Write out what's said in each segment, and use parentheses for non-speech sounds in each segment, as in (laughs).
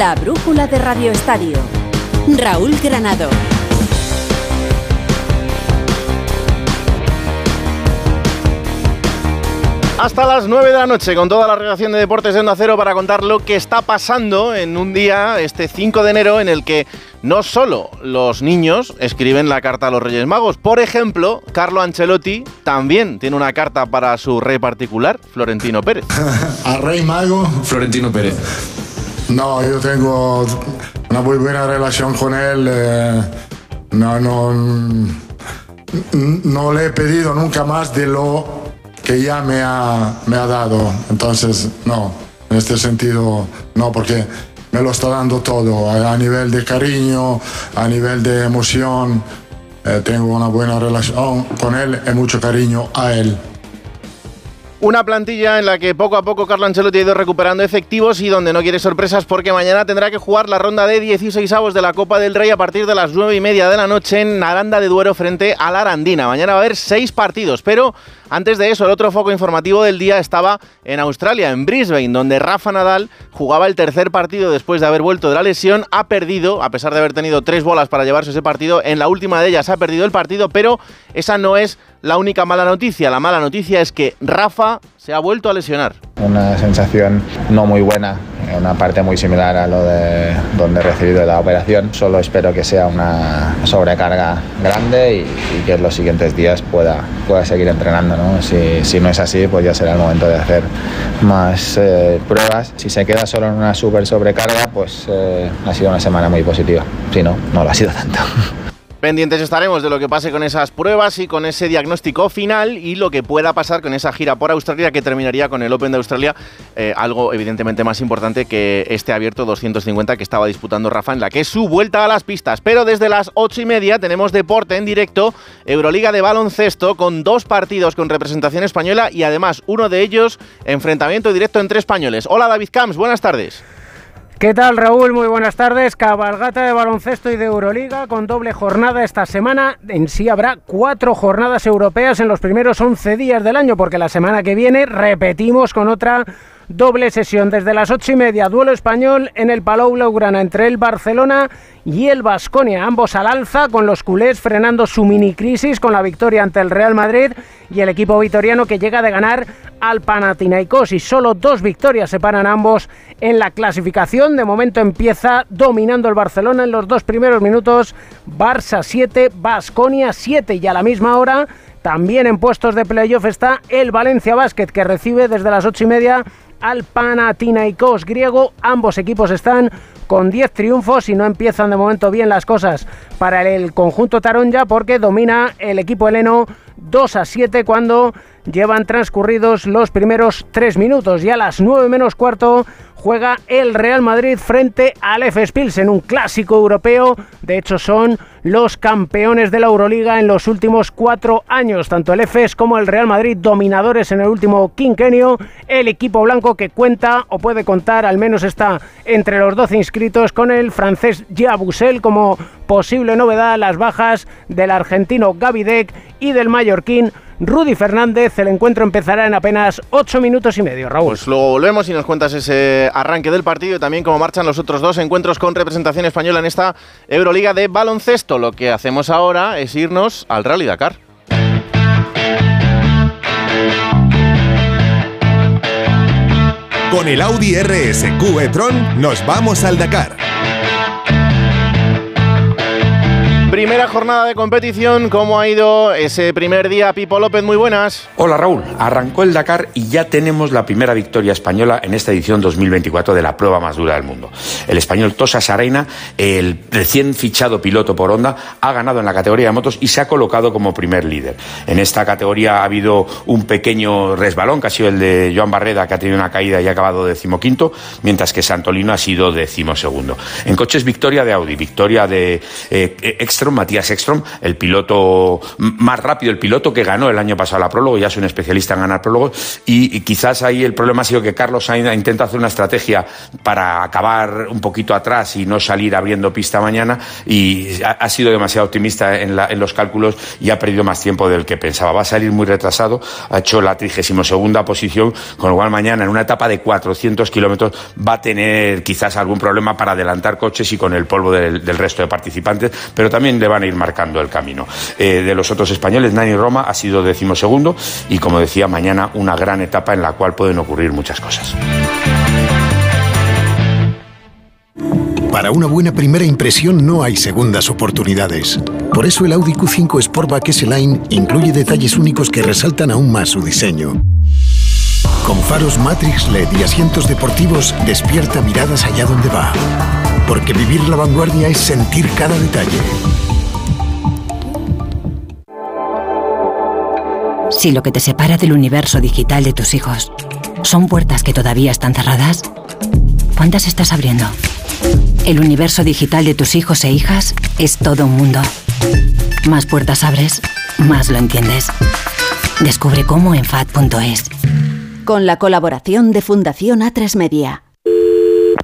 La brújula de Radio Estadio. Raúl Granado. Hasta las 9 de la noche con toda la redacción de Deportes de Onda Cero para contar lo que está pasando en un día, este 5 de enero, en el que no solo los niños escriben la carta a los Reyes Magos. Por ejemplo, Carlo Ancelotti también tiene una carta para su rey particular, Florentino Pérez. (laughs) ¿A Rey Mago? Florentino Pérez. No, yo tengo una muy buena relación con él. eh, no, no, no le he pedido nunca más de lo que ya me ha, me ha dado. Entonces, no, en este sentido, no, porque me lo está dando todo, a, nivel de cariño, a nivel de emoción. eh, tengo una buena relación con él y mucho cariño a él. Una plantilla en la que poco a poco Carlo Ancelotti ha ido recuperando efectivos y donde no quiere sorpresas porque mañana tendrá que jugar la ronda de 16 avos de la Copa del Rey a partir de las 9 y media de la noche en Aranda de Duero frente a la Arandina. Mañana va a haber seis partidos, pero antes de eso el otro foco informativo del día estaba en Australia, en Brisbane, donde Rafa Nadal jugaba el tercer partido después de haber vuelto de la lesión. Ha perdido, a pesar de haber tenido tres bolas para llevarse ese partido, en la última de ellas ha perdido el partido, pero esa no es la única mala noticia. La mala noticia es que Rafa se ha vuelto a lesionar. Una sensación no muy buena, una parte muy similar a lo de donde he recibido la operación. Solo espero que sea una sobrecarga grande y, que en los siguientes días pueda, pueda seguir entrenando. Si, si no es así, pues ya será el momento de hacer más eh, pruebas. Si se queda solo en una super sobrecarga, pues eh, ha sido una semana muy positiva. Si no, no lo ha sido tanto. (laughs) Pendientes estaremos de lo que pase con esas pruebas y con ese diagnóstico final y lo que pueda pasar con esa gira por Australia que terminaría con el Open de Australia, eh, algo evidentemente más importante que este abierto 250 que estaba disputando Rafa en la que es su vuelta a las pistas. Pero desde las ocho y media tenemos deporte en directo, Euroliga de baloncesto con dos partidos con representación española y además uno de ellos enfrentamiento directo entre españoles. Hola David Camps, buenas tardes. ¿Qué tal Raúl? Muy buenas tardes. Cabalgata de baloncesto y de Euroliga con doble jornada esta semana. En sí habrá cuatro jornadas europeas en los primeros 11 días del año porque la semana que viene repetimos con otra doble sesión desde las ocho y media. Duelo español en el Palau Blaugrana entre el Barcelona y el Vasconia. Ambos al alza con los culés frenando su mini crisis con la victoria ante el Real Madrid y el equipo vitoriano que llega de ganar al Panathinaikos y solo dos victorias separan ambos en la clasificación. De momento empieza dominando el Barcelona en los dos primeros minutos. Barça 7, Vasconia 7 y a la misma hora también en puestos de playoff está el Valencia Basket que recibe desde las ocho y media al Panathinaikos griego. Ambos equipos están con 10 triunfos y no empiezan de momento bien las cosas para el conjunto Taronja porque domina el equipo heleno 2 a 7 cuando llevan transcurridos los primeros 3 minutos. Y a las 9 menos cuarto juega el Real Madrid frente al FS Pilsen, un clásico europeo. De hecho, son los campeones de la Euroliga en los últimos cuatro años. Tanto el FS como el Real Madrid dominadores en el último quinquenio. El equipo blanco que cuenta o puede contar, al menos está entre los 12 inscritos, con el francés Jabusel como posible novedad. Las bajas del argentino Gavidec y del mallorquín Rudy Fernández. El encuentro empezará en apenas 8 minutos y medio, Raúl. Pues luego volvemos y nos cuentas ese arranque del partido y también cómo marchan los otros dos encuentros con representación española en esta Euroliga de baloncesto. Lo que hacemos ahora es irnos al Rally Dakar. Con el Audi RS e-tron nos vamos al Dakar. Primera jornada de competición, ¿cómo ha ido ese primer día? Pipo López, muy buenas. Hola Raúl, arrancó el Dakar y ya tenemos la primera victoria española en esta edición 2024 de la prueba más dura del mundo. El español Tosa Sareina, el recién fichado piloto por Honda, ha ganado en la categoría de motos y se ha colocado como primer líder. En esta categoría ha habido un pequeño resbalón, que ha sido el de Joan Barreda, que ha tenido una caída y ha acabado decimoquinto, mientras que Santolino ha sido decimosegundo. En coches, victoria de Audi, victoria de eh, Extron Matías Ekstrom, el piloto más rápido, el piloto que ganó el año pasado la prólogo, ya es un especialista en ganar prólogos, y, quizás ahí el problema ha sido que Carlos Sainz intenta hacer una estrategia para acabar un poquito atrás y no salir abriendo pista mañana, y ha, sido demasiado optimista en, los cálculos y ha perdido más tiempo del que pensaba. Va a salir muy retrasado, ha hecho la 32 segunda posición, con lo cual mañana en una etapa de 400 kilómetros va a tener quizás algún problema para adelantar coches y con el polvo del, resto de participantes, pero también le van a ir marcando el camino. Eh, de los otros españoles, Nani Roma ha sido decimosegundo y como decía, mañana una gran etapa en la cual pueden ocurrir muchas cosas. Para una buena primera impresión no hay segundas oportunidades. Por eso el Audi Q5 Sportback S-Line incluye detalles únicos que resaltan aún más su diseño. Con faros Matrix LED y asientos deportivos, despierta miradas allá donde va. Porque vivir la vanguardia es sentir cada detalle. Si lo que te separa del universo digital de tus hijos son puertas que todavía están cerradas, ¿cuántas estás abriendo? El universo digital de tus hijos e hijas es todo un mundo. Más puertas abres, más lo entiendes. Descubre cómo en FAD.es. Con la colaboración de Fundación A3 Media.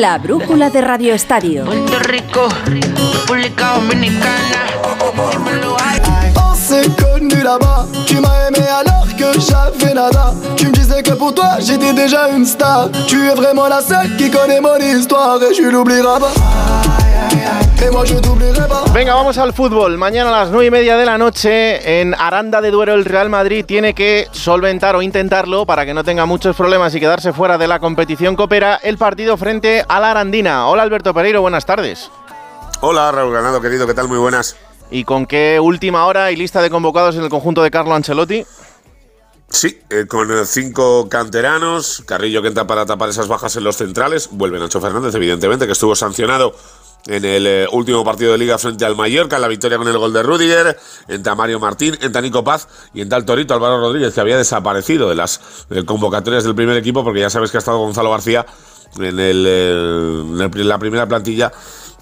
La brújula de Radio Estadio. Puerto Rico, República Dominicana. s'est connu là-bas. Tu m'as aimé alors que j'avais nada. Tu me disais que pour toi j'étais déjà une star. Tu es vraiment la seule qui connaît mon histoire et je l'oublierai pas. Venga, vamos al fútbol. Mañana a las 9 y media de la noche en Aranda de Duero el Real Madrid tiene que solventar o intentarlo para que no tenga muchos problemas y quedarse fuera de la competición coopera el partido frente a la Arandina. Hola Alberto Pereiro, buenas tardes. Hola Raúl Ganado, querido, ¿qué tal? Muy buenas. ¿Y con qué última hora y lista de convocados en el conjunto de Carlo Ancelotti? Sí, eh, con cinco canteranos, Carrillo que entra para tapar esas bajas en los centrales, vuelve Nacho Fernández, evidentemente, que estuvo sancionado en el eh, último partido de liga frente al Mallorca, en la victoria con el gol de Rudiger, entra Mario Martín, entra Nico Paz y entra el Torito Álvaro Rodríguez, que había desaparecido de las eh, convocatorias del primer equipo, porque ya sabes que ha estado Gonzalo García en, el, en la primera plantilla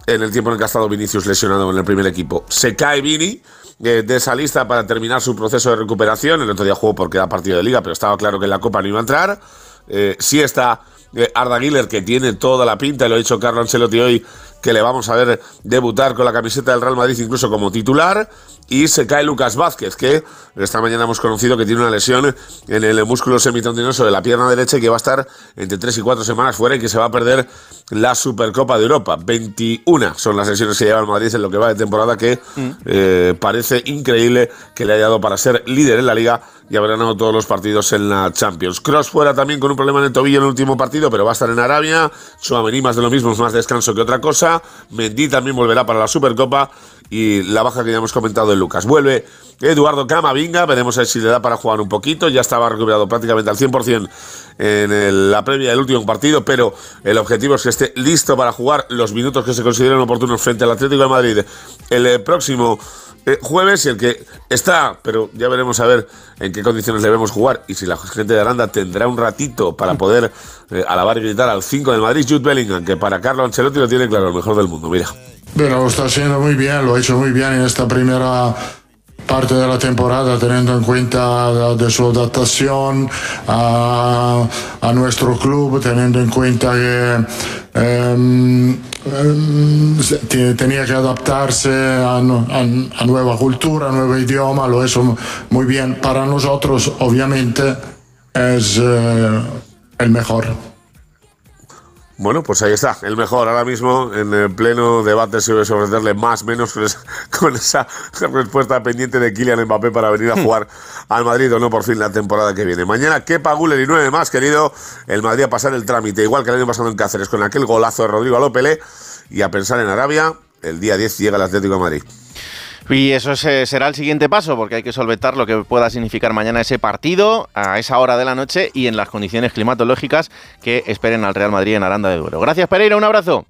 en el tiempo en el que ha estado Vinicius lesionado en el primer equipo. Se cae Vini eh, de esa lista para terminar su proceso de recuperación. El otro día jugó porque era partido de liga, pero estaba claro que en la Copa no iba a entrar. Eh, sí está eh, Arda Güler, que tiene toda la pinta, lo ha dicho Carlo Ancelotti hoy, que le vamos a ver debutar con la camiseta del Real Madrid incluso como titular. Y se cae Lucas Vázquez, que esta mañana hemos conocido que tiene una lesión en el músculo semitendinoso de la pierna derecha y que va a estar entre 3 y 4 semanas fuera y que se va a perder la Supercopa de Europa. 21 son las lesiones que lleva el Madrid en lo que va de temporada, que mm. eh, parece increíble que le haya dado para ser líder en la liga y haber ganado todos los partidos en la Champions. Cross fuera también con un problema en el tobillo en el último partido, pero va a estar en Arabia. Chouameni más de lo mismo, es más descanso que otra cosa. Mendy también volverá para la Supercopa y la baja que ya hemos comentado de Lucas. Vuelve Eduardo Camavinga, veremos a ver si le da para jugar un poquito. Ya estaba recuperado prácticamente al 100% en la previa del último partido, pero el objetivo es que esté listo para jugar los minutos que se consideren oportunos frente al Atlético de Madrid el eh, próximo eh, jueves y el que está, pero ya veremos a ver en qué condiciones debemos jugar y si la gente de Aranda tendrá un ratito para poder eh, alabar y gritar al 5 de Madrid, Jude Bellingham, que para Carlo Ancelotti lo tiene claro, el mejor del mundo, mira. Bueno, lo está haciendo muy bien, lo ha hecho muy bien en esta primera parte de la temporada teniendo en cuenta de su adaptación a, nuestro club, teniendo en cuenta que em, em, tenía que adaptarse a, a, nueva cultura, a nuevo idioma, lo hizo muy bien. Para nosotros, obviamente, es eh, el mejor. Bueno, pues ahí está, el mejor ahora mismo en el pleno debate sobre ofrecerle más menos (laughs) con esa respuesta pendiente de Kylian Mbappé para venir a hmm. jugar al Madrid o no por fin la temporada que viene. Mañana Kepa Guller y nueve más, querido, el Madrid a pasar el trámite, igual que el año pasado en Cáceres, con aquel golazo de Rodrigo Alopele y a pensar en Arabia, el día 10 llega el Atlético de Madrid. Y eso se- será el siguiente paso, porque hay que solventar lo que pueda significar mañana ese partido a esa hora de la noche y en las condiciones climatológicas que esperen al Real Madrid en Aranda de Duero. Gracias, Pereira, un abrazo.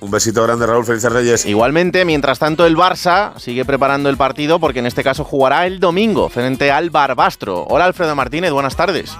Un besito grande, Raúl. Felices Reyes. Igualmente, mientras tanto, el Barça sigue preparando el partido porque en este caso jugará el domingo frente al Barbastro. Hola, Alfredo Martínez, buenas tardes.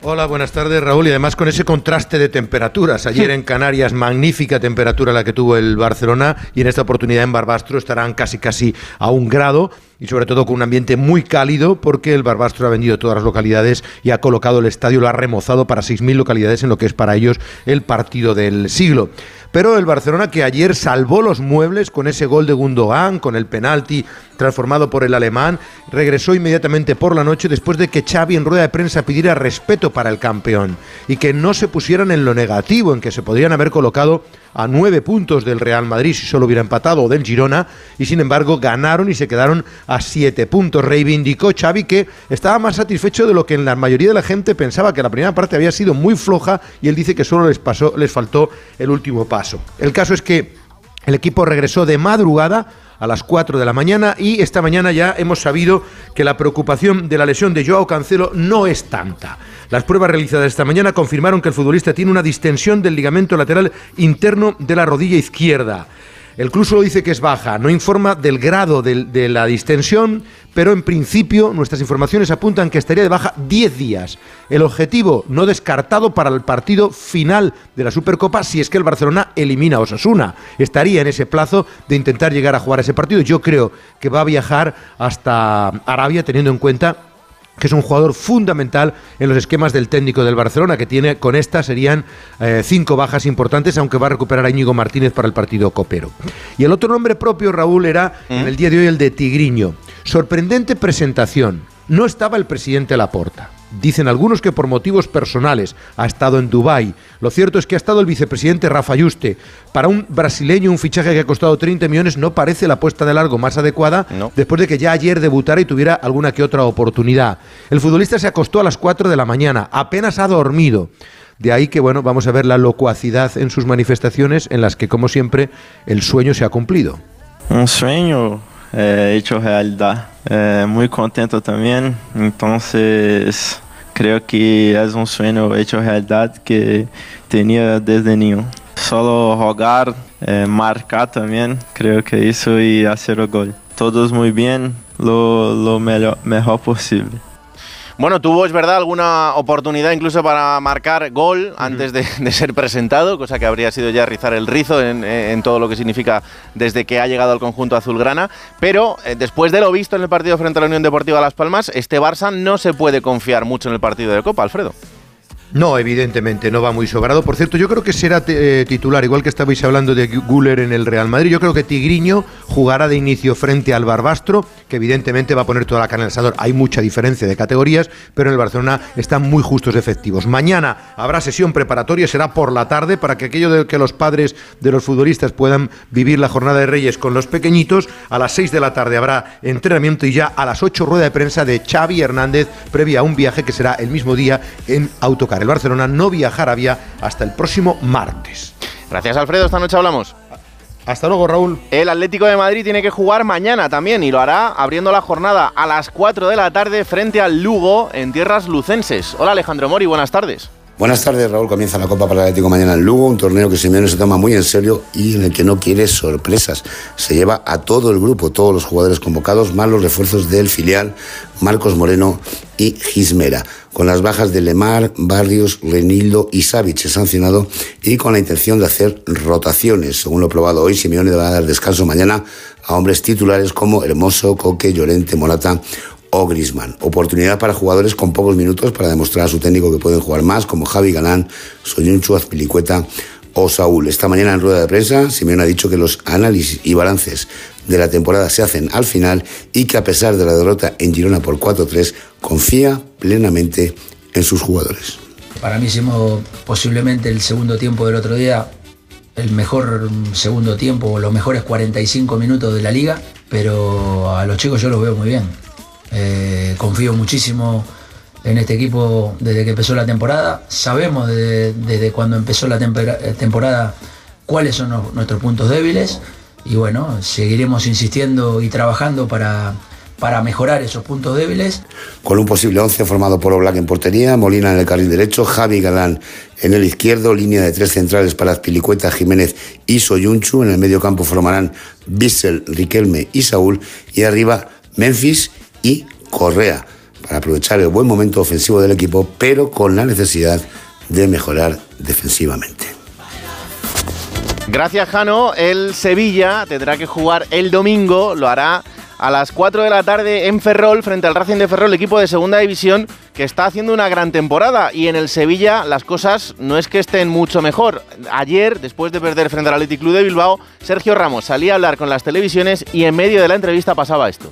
Hola, buenas tardes Raúl y además con ese contraste de temperaturas. Ayer en Canarias magnífica temperatura la que tuvo el Barcelona y en esta oportunidad en Barbastro estarán casi casi a un grado y sobre todo con un ambiente muy cálido porque el Barbastro ha vendido todas las localidades y ha colocado el estadio, lo ha remozado para 6.000 localidades en lo que es para ellos el partido del siglo. Pero el Barcelona que ayer salvó los muebles con ese gol de Gundogan, con el penalti transformado por el alemán, regresó inmediatamente por la noche después de que Xavi en rueda de prensa pidiera respeto para el campeón y que no se pusieran en lo negativo, en que se podrían haber colocado a nueve puntos del Real Madrid si solo hubiera empatado o del Girona y sin embargo ganaron y se quedaron a siete puntos. Reivindicó Xavi que estaba más satisfecho de lo que en la mayoría de la gente pensaba que la primera parte había sido muy floja y él dice que solo les pasó, les faltó el último paso. El caso es que el equipo regresó de madrugada a las 4 de la mañana y esta mañana ya hemos sabido que la preocupación de la lesión de Joao Cancelo no es tanta. Las pruebas realizadas esta mañana confirmaron que el futbolista tiene una distensión del ligamento lateral interno de la rodilla izquierda. El club solo dice que es baja, no informa del grado del- de, la distensión, pero en principio nuestras informaciones apuntan que estaría de baja 10 días. El objetivo no descartado para el partido final de la Supercopa si es que el Barcelona elimina a Osasuna. Estaría en ese plazo de intentar llegar a jugar ese partido. Yo creo que va a viajar hasta Arabia teniendo en cuenta que es un jugador fundamental en los esquemas del técnico del Barcelona, que tiene con esta serían eh, cinco bajas importantes, aunque va a recuperar a Íñigo Martínez para el partido copero. Y el otro nombre propio, Raúl, era en el día de hoy el de Tigriño. Sorprendente presentación. No estaba el presidente Laporta. Dicen algunos que por motivos personales ha estado en Dubái. Lo cierto es que ha estado el vicepresidente Rafa Yuste. Para un brasileño un fichaje que ha costado 30 millones no parece la apuesta de largo más adecuada después de que ya ayer debutara y tuviera alguna que otra oportunidad. El futbolista se acostó a las 4 de la mañana, apenas ha dormido. De ahí que, bueno, vamos a ver la locuacidad en sus manifestaciones en las que, como siempre, el sueño se ha cumplido. Um sonho é, hecho realidad. É, muy contento también. Entonces, creo que es un sueño hecho realidad que tenía desde niño. Solo rogar, marcar también, creo que eso y hacer el gol. Todos muy bien, lo, lo mejor, mejor posible. Bueno, tuvo, es verdad, alguna oportunidad incluso para marcar gol antes de, ser presentado, cosa que habría sido ya rizar el rizo en, en todo lo que significa desde que ha llegado al conjunto azulgrana. Pero eh, después de lo visto en el partido frente a la Unión Deportiva Las Palmas, este Barça no se puede confiar mucho en el partido de Copa, Alfredo. No, evidentemente, no va muy sobrado. Por cierto, yo creo que será eh, titular, igual que estabais hablando de Guller en el Real Madrid. Yo creo que Tigriño jugará de inicio frente al Barbastro, que evidentemente va a poner toda la carne al asador. Hay mucha diferencia de categorías, pero en el Barcelona están muy justos efectivos. Mañana habrá sesión preparatoria, será por la tarde, para que aquello de que los padres de los futbolistas puedan vivir la jornada de Reyes con los pequeñitos. A las 6 de la tarde habrá entrenamiento y ya a las 8 rueda de prensa de Xavi Hernández, previa a un viaje que será el mismo día en autocar. El Barcelona no viajará vía hasta el próximo martes. Gracias, Alfredo. Esta noche hablamos. Hasta luego, Raúl. El Atlético de Madrid tiene que jugar mañana también y lo hará abriendo la jornada a las 4 de la tarde frente al Lugo en tierras lucenses. Hola, Alejandro Mori, buenas tardes. Buenas tardes, Raúl. Comienza la Copa para el Atlético mañana en Lugo, un torneo que Simeone se toma muy en serio y en el que no quiere sorpresas. Se lleva a todo el grupo, todos los jugadores convocados, más los refuerzos del filial, Marcos Moreno y Gismera. Con las bajas de Lemar, Barrios, Renildo y Savic sancionado y con la intención de hacer rotaciones. Según lo probado hoy, Simeone va a dar descanso mañana a hombres titulares como Hermoso, Coque, Llorente, Morata o Grisman. Oportunidad para jugadores con pocos minutos para demostrar a su técnico que pueden jugar más, como Javi Galán, Soyunchu, Azpilicueta o Saúl. Esta mañana en rueda de prensa, Simeone ha dicho que los análisis y balances de la temporada se hacen al final y que a pesar de la derrota en Girona por 4-3, confía plenamente en sus jugadores. Para mí hicimos posiblemente el segundo tiempo del otro día, el mejor segundo tiempo, los mejores 45 minutos de la liga, pero a los chicos yo los veo muy bien. Eh, confío muchísimo en este equipo desde que empezó la temporada. Sabemos desde, cuando empezó la eh, temporada cuáles son nuestros puntos débiles y bueno, seguiremos insistiendo y trabajando para, para mejorar esos puntos débiles. Con un posible 11 formado por Oblak en portería, Molina en el carril derecho, Javi Galán en el izquierdo, línea de tres centrales para Azpilicueta, Jiménez y Soyunchu. En el medio campo formarán Bissell, Riquelme y Saúl. Y arriba Memphis y Correa, para aprovechar el buen momento ofensivo del equipo, pero con la necesidad de mejorar defensivamente. Gracias, Jano. El Sevilla tendrá que jugar el domingo, lo hará a las 4 de la tarde en Ferrol, frente al Racing de Ferrol, equipo de segunda división que está haciendo una gran temporada. Y en el Sevilla las cosas no es que estén mucho mejor. Ayer, después de perder frente al Athletic Club de Bilbao, Sergio Ramos salía a hablar con las televisiones y en medio de la entrevista pasaba esto.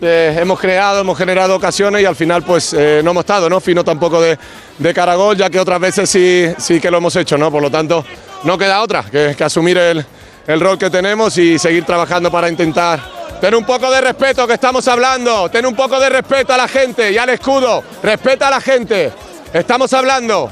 Eh, hemos creado, hemos generado ocasiones y al final pues eh, no hemos estado, ¿no? Fino tampoco de, de Caragol, ya que otras veces sí, sí que lo hemos hecho, ¿no? Por lo tanto, no queda otra que, asumir el, el rol que tenemos y seguir trabajando para intentar tener un poco de respeto que estamos hablando, tener un poco de respeto a la gente y al escudo, respeta a la gente, estamos hablando.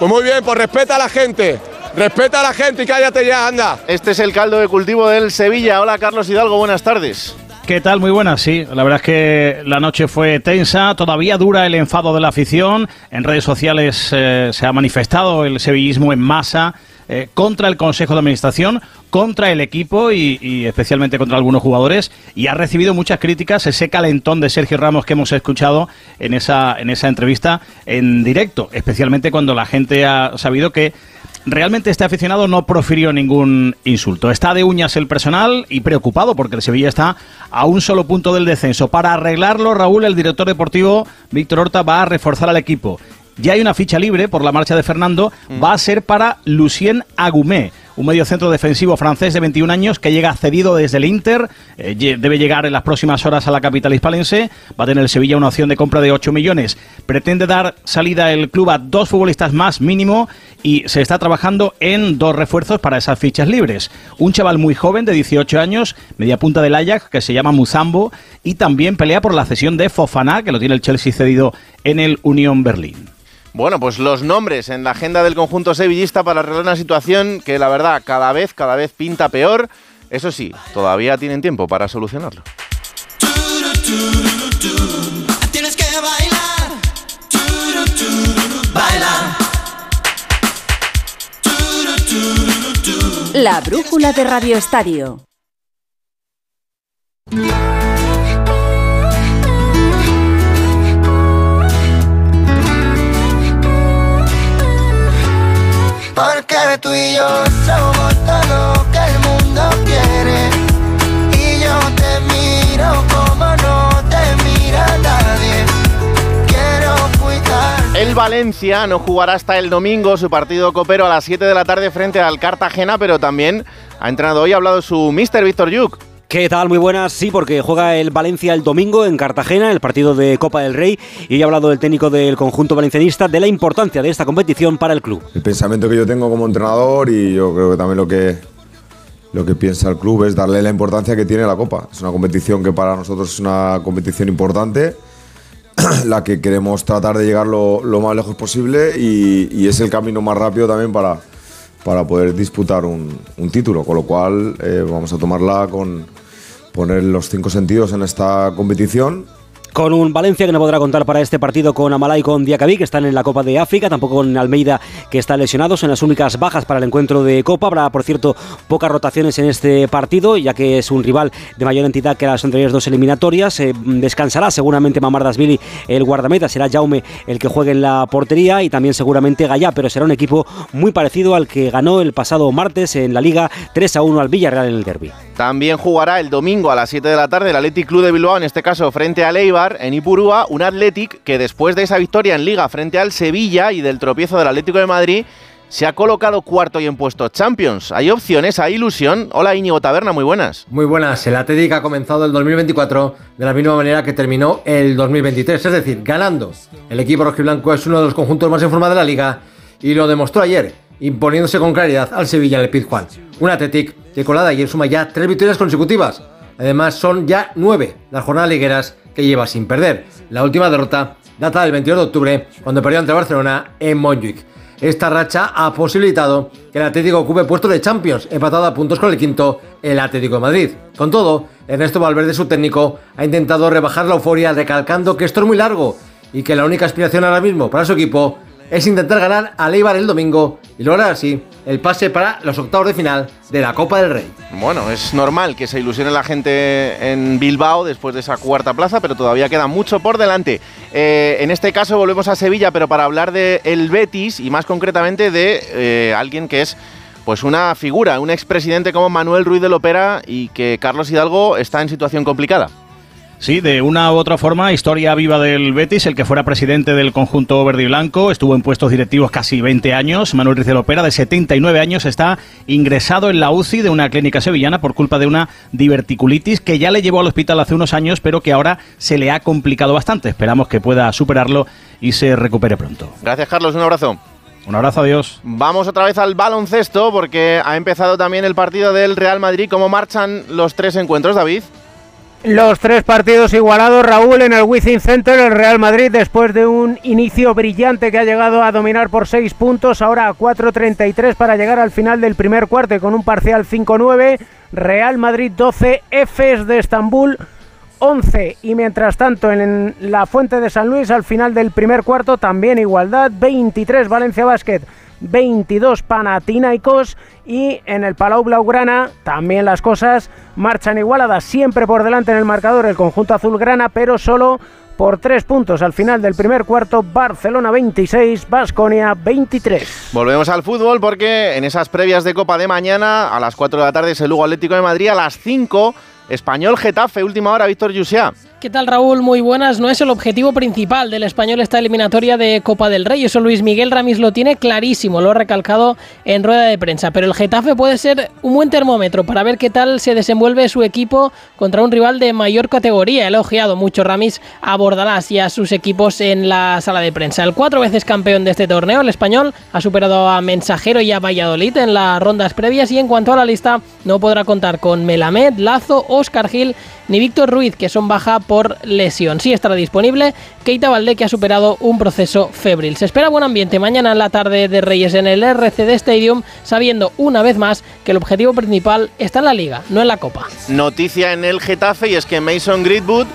Pues muy bien, pues respeta a la gente. Respeta a la gente y cállate ya, anda. Este es el caldo de cultivo del Sevilla. Hola Carlos Hidalgo, buenas tardes. ¿Qué tal? Muy buenas, sí. La verdad es que la noche fue tensa, todavía dura el enfado de la afición. En redes sociales eh, se ha manifestado el sevillismo en masa eh, contra el Consejo de Administración, contra el equipo y, y, especialmente contra algunos jugadores. Y ha recibido muchas críticas ese calentón de Sergio Ramos que hemos escuchado en esa, en esa entrevista en directo, especialmente cuando la gente ha sabido que realmente este aficionado no profirió ningún insulto. Está de uñas el personal y preocupado porque el Sevilla está a un solo punto del descenso. Para arreglarlo, Raúl, el director deportivo Víctor Horta va a reforzar al equipo. Ya hay una ficha libre por la marcha de Fernando, va a ser para Lucien Agumé, un mediocentro defensivo francés de 21 años que llega cedido desde el Inter, eh, debe llegar en las próximas horas a la capital hispalense, va a tener el Sevilla una opción de compra de 8 millones, pretende dar salida el club a dos futbolistas más mínimo y se está trabajando en dos refuerzos para esas fichas libres. Un chaval muy joven de 18 años, media punta del Ajax, que se llama Muzambo y también pelea por la cesión de Fofana, que lo tiene el Chelsea cedido en el Unión Berlín. Bueno, pues los nombres en la agenda del conjunto sevillista para arreglar una situación que la verdad cada vez, cada vez pinta peor. Eso sí, todavía tienen tiempo para solucionarlo. Tienes que bailar. Baila. La brújula de Radio Estadio. Porque tú y yo somos todo lo que el mundo quiere. Y yo te miro como no te mira nadie. Quiero cuidar. El Valencia no jugará hasta el domingo su partido copero a las 7 de la tarde frente al Cartagena, pero también ha entrenado hoy, ha hablado su mister Víctor Yuk. ¿Qué tal? Muy buenas. Sí, porque juega el Valencia el domingo en Cartagena, el partido de Copa del Rey, y hoy ha hablado el técnico del conjunto valencianista de la importancia de esta competición para el club. El pensamiento que yo tengo como entrenador y yo creo que también lo que, lo que piensa el club es darle la importancia que tiene la Copa. Es una competición que para nosotros es una competición importante, (clears throat) la que queremos tratar de llegar lo, más lejos posible y, es el camino más rápido también para, para poder disputar un, un título, con lo cual eh, vamos a tomarla con poner los cinco sentidos en esta competición con un Valencia que no podrá contar para este partido con Amalá y con Diacabí, que están en la Copa de África, tampoco con Almeida, que está lesionado, son las únicas bajas para el encuentro de Copa. Habrá, por cierto, pocas rotaciones en este partido, ya que es un rival de mayor entidad que las anteriores dos eliminatorias. Eh, descansará seguramente Mamardasvili, el guardameta, será Jaume el que juegue en la portería y también seguramente Gallá, pero será un equipo muy parecido al que ganó el pasado martes en la Liga 3 a 1 al Villarreal en el derby. También jugará el domingo a las 7 de la tarde el Athletic Club de Bilbao, en este caso frente a Leibar en Ipurúa, un Athletic que después de esa victoria en Liga frente al Sevilla y del tropiezo del Atlético de Madrid, se ha colocado cuarto y en puestos Champions. ¿Hay opciones? ¿Hay ilusión? Hola Íñigo Taberna, muy buenas. Muy buenas. El Athletic ha comenzado el 2024 de la misma manera que terminó el 2023, es decir, ganando. El equipo rojiblanco es uno de los conjuntos más en forma de la liga y lo demostró ayer, imponiéndose con claridad al Sevilla en el Pizjuán. Un Athletic que colada ayer suma ya tres victorias consecutivas. Además, son ya nueve las jornadas ligueras que lleva sin perder. La última derrota data del 22 de octubre, cuando perdió ante Barcelona en Montjuic. Esta racha ha posibilitado que el Atlético ocupe puesto de Champions, empatado a puntos con el quinto, el Atlético de Madrid. Con todo, Ernesto Valverde, su técnico, ha intentado rebajar la euforia recalcando que esto es muy largo y que la única aspiración ahora mismo para su equipo es intentar ganar a Leibar el domingo y lograr así el pase para los octavos de final de la Copa del Rey. Bueno, es normal que se ilusione la gente en Bilbao después de esa cuarta plaza, pero todavía queda mucho por delante. Eh, en este caso volvemos a Sevilla, pero para hablar de Betis y más concretamente de eh, alguien que es pues una figura, un expresidente como Manuel Ruiz de Lopera y que Carlos Hidalgo está en situación complicada. Sí, de una u otra forma, historia viva del Betis, el que fuera presidente del conjunto verde y blanco, estuvo en puestos directivos casi 20 años. Manuel Ruiz de Lopera, de 79 años, está ingresado en la UCI de una clínica sevillana por culpa de una diverticulitis que ya le llevó al hospital hace unos años, pero que ahora se le ha complicado bastante. Esperamos que pueda superarlo y se recupere pronto. Gracias, Carlos. Un abrazo. Un abrazo, adiós. Vamos otra vez al baloncesto porque ha empezado también el partido del Real Madrid. ¿Cómo marchan los tres encuentros, David? Los tres partidos igualados, Raúl, en el Wizzing Center, el Real Madrid, después de un inicio brillante que ha llegado a dominar por seis puntos, ahora a 4.33 para llegar al final del primer cuarto con un parcial 5-9. Real Madrid 12, Efes de Estambul 11. Y mientras tanto, en la Fuente de San Luis, al final del primer cuarto, también igualdad, 23 Valencia Basket. 22 Panathinaikos y en el Palau Blaugrana también las cosas marchan igualadas, siempre por delante en el marcador el conjunto azulgrana, pero solo por tres puntos al final del primer cuarto, Barcelona 26, Basconia 23. Volvemos al fútbol porque en esas previas de Copa de mañana, a las 4 de la tarde es el Lugo Atlético de Madrid, a las 5 Español Getafe, última hora, Víctor Yusia. ¿Qué tal Raúl? Muy buenas. No es el objetivo principal del español esta eliminatoria de Copa del Rey. Eso Luis Miguel Ramis lo tiene clarísimo, lo ha recalcado en rueda de prensa. Pero el Getafe puede ser un buen termómetro para ver qué tal se desenvuelve su equipo contra un rival de mayor categoría. Elogiado mucho Ramis a Bordalás y a sus equipos en la sala de prensa. El cuatro veces campeón de este torneo, el español, ha superado a Mensajero y a Valladolid en las rondas previas y en cuanto a la lista no podrá contar con Melamed, Lazo, Oscar Gil ni Víctor Ruiz, que son baja por lesión. Sí estará disponible Keita Valdé, que ha superado un proceso febril. Se espera buen ambiente mañana en la tarde de Reyes en el RCD Stadium, sabiendo una vez más que el objetivo principal está en la liga, no en la Copa. Noticia en el Getafe y es que Mason Greenwood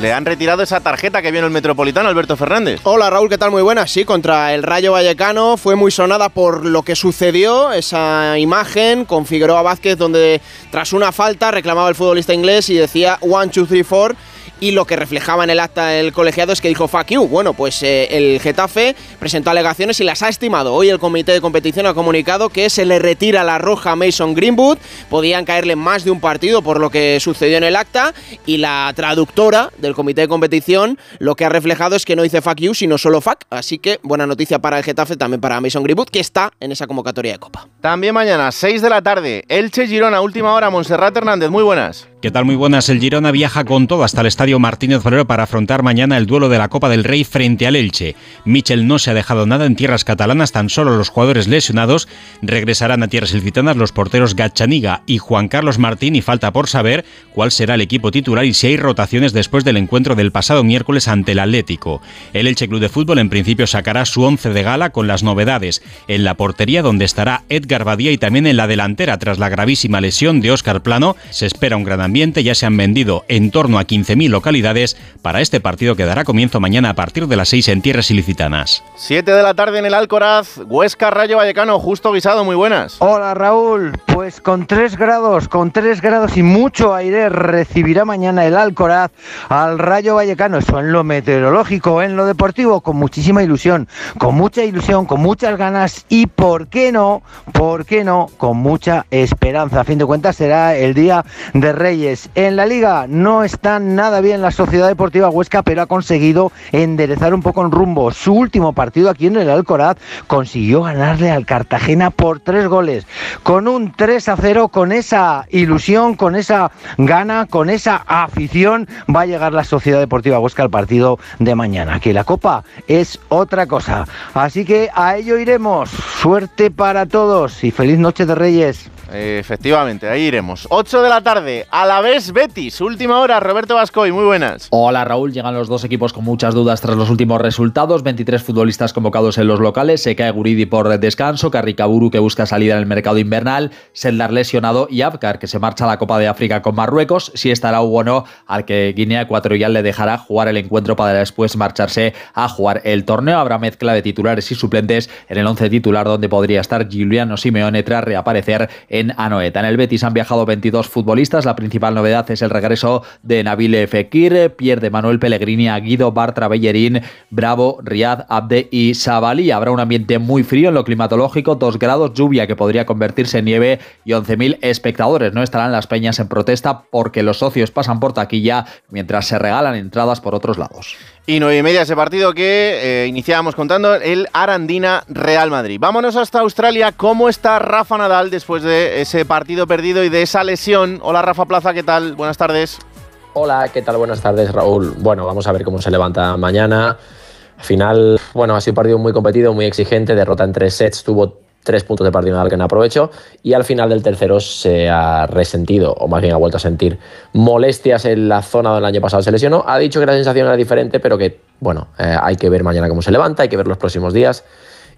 le han retirado esa tarjeta que viene el Metropolitano, Alberto Fernández. Hola Raúl, ¿qué tal? Muy buena. Sí, contra el Rayo Vallecano fue muy sonada por lo que sucedió, esa imagen con Figueroa Vázquez donde tras una falta reclamaba el futbolista inglés y decía 1, 2, 3, 4 y lo que reflejaba en el acta el colegiado es que dijo fuck you. Bueno, pues eh, el Getafe presentó alegaciones y las ha estimado. Hoy el comité de competición ha comunicado que se le retira la roja a Mason Greenwood. Podían caerle más de un partido por lo que sucedió en el acta y la traductora del comité de competición lo que ha reflejado es que no dice fuck you, sino solo fuck. Así que buena noticia para el Getafe, también para Mason Greenwood, que está en esa convocatoria de Copa. También mañana, 6 de la tarde, Elche Girona, última hora, Monserrat Hernández, muy buenas. ¿Qué tal? Muy buenas. El Girona viaja con todo hasta el estadio Martínez Valero para afrontar mañana el duelo de la Copa del Rey frente al Elche. Michel no se ha dejado nada en tierras catalanas, tan solo los jugadores lesionados regresarán a tierras ilicitanas los porteros Gachaniga y Juan Carlos Martín y falta por saber cuál será el equipo titular y si hay rotaciones después del encuentro del pasado miércoles ante el Atlético. El Elche Club de Fútbol en principio sacará su once de gala con las novedades. En la portería donde estará Edgar Badía y también en la delantera tras la gravísima lesión de Óscar Plano se espera un gran ya se han vendido en torno a 15.000 localidades para este partido que dará comienzo mañana a partir de las 6 en tierras ilicitanas. 7 de la tarde en el Alcoraz, Huesca Rayo Vallecano, justo guisado, muy buenas. Hola Raúl, pues con 3 grados, con 3 grados y mucho aire recibirá mañana el Alcoraz al Rayo Vallecano, eso en lo meteorológico, en lo deportivo, con muchísima ilusión, con mucha ilusión, con muchas ganas y por qué no, por qué no, con mucha esperanza. A fin de cuentas será el día de Reyes en la liga no está nada bien la Sociedad Deportiva Huesca, pero ha conseguido enderezar un poco en rumbo. Su último partido aquí en el Alcoraz consiguió ganarle al Cartagena por tres goles. Con un 3 a 0, con esa ilusión, con esa gana, con esa afición, va a llegar la Sociedad Deportiva Huesca al partido de mañana. Que la Copa es otra cosa. Así que a ello iremos. Suerte para todos y feliz noche de Reyes. Efectivamente, ahí iremos. 8 de la tarde, a Alavés Betis, última hora, Roberto Vascoy, muy buenas. Hola Raúl, llegan los dos equipos con muchas dudas tras los últimos resultados, 23 futbolistas convocados en los locales, se cae Guridi por descanso, Carricaburu que busca salida en el mercado invernal, Seldar lesionado y Abkar que se marcha a la Copa de África con Marruecos, si estará Hugo no, al que Guinea Ecuatorial le dejará jugar el encuentro para después marcharse a jugar el torneo, habrá mezcla de titulares y suplentes en el 11 titular donde podría estar Giuliano Simeone tras reaparecer en Anoeta. En el Betis han viajado 22 futbolistas, la principal novedad es el regreso de Nabil Fekir, Pierre de Manuel Pellegrini, Guido Bartra Bellerín, Bravo, Riad, Abde y Sabali. Habrá un ambiente muy frío en lo climatológico, 2 grados, lluvia que podría convertirse en nieve y 11.000 espectadores. No estarán las peñas en protesta porque los socios pasan por taquilla mientras se regalan entradas por otros lados. Y nueve y media ese partido que eh, iniciábamos contando, el Arandina Real Madrid. Vámonos hasta Australia. ¿Cómo está Rafa Nadal después de ese partido perdido y de esa lesión? Hola Rafa Plaza, ¿qué tal? Buenas tardes. Hola, ¿qué tal? Buenas tardes, Raúl. Bueno, vamos a ver cómo se levanta mañana. Al final, bueno, ha sido un partido muy competido, muy exigente, derrota en tres sets, tuvo tres puntos de partido Nadal que no aprovechó y al final del tercero se ha resentido o más bien ha vuelto a sentir molestias en la zona donde el año pasado se lesionó. Ha dicho que la sensación era diferente, pero que bueno, eh, hay que ver mañana cómo se levanta, hay que ver los próximos días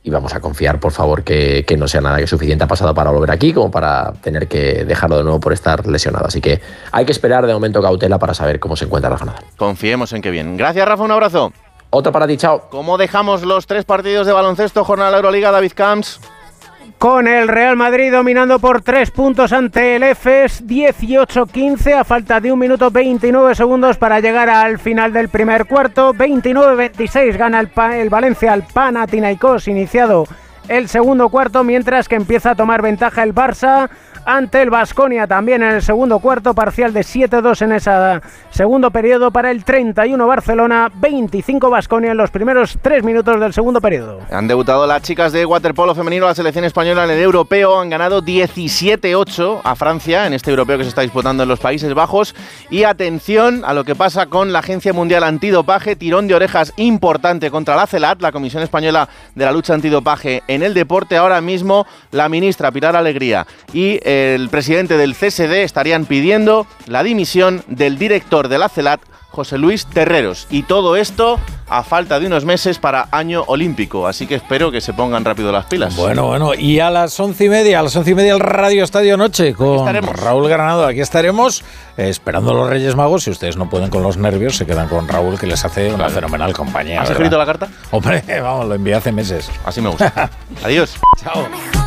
y vamos a confiar, por favor, que, que no sea nada que suficiente ha pasado para volver aquí como para tener que dejarlo de nuevo por estar lesionado. Así que hay que esperar de momento cautela para saber cómo se encuentra Rafa Nadal. Confiemos en que bien. Gracias Rafa, un abrazo. Otro para ti, chao. ¿Cómo dejamos los tres partidos de baloncesto jornada de Euroliga, David Camps? Con el Real Madrid dominando por tres puntos ante el EFES. 18-15 a falta de un minuto 29 segundos para llegar al final del primer cuarto. 29-26 gana el, el, Valencia al Panathinaikos iniciado el segundo cuarto mientras que empieza a tomar ventaja el Barça ante el Vasconia también en el segundo cuarto, parcial de 7-2 en ese segundo periodo para el 31 Barcelona, 25 Vasconia en los primeros tres minutos del segundo periodo. Han debutado las chicas de waterpolo femenino, la selección española en el europeo, han ganado 17-8 a Francia en este europeo que se está disputando en los Países Bajos. Y atención a lo que pasa con la Agencia Mundial Antidopaje, tirón de orejas importante contra la CELAT, la Comisión Española de la Lucha Antidopaje en el deporte, ahora mismo la ministra Pilar Alegría y el presidente del CSD estarían pidiendo la dimisión del director de la CELAT, José Luis Terreros. Y todo esto a falta de unos meses para año olímpico. Así que espero que se pongan rápido las pilas. Bueno, bueno, y a las once y media, a las once y media el Radio Estadio Noche con Raúl Granado. Aquí estaremos eh, esperando los Reyes Magos. Si ustedes no pueden con los nervios, se quedan con Raúl que les hace una fenomenal compañía. ¿Has escrito la carta? Hombre, (laughs) vamos, lo envié hace meses. Así me gusta. (laughs) Adiós. Chao.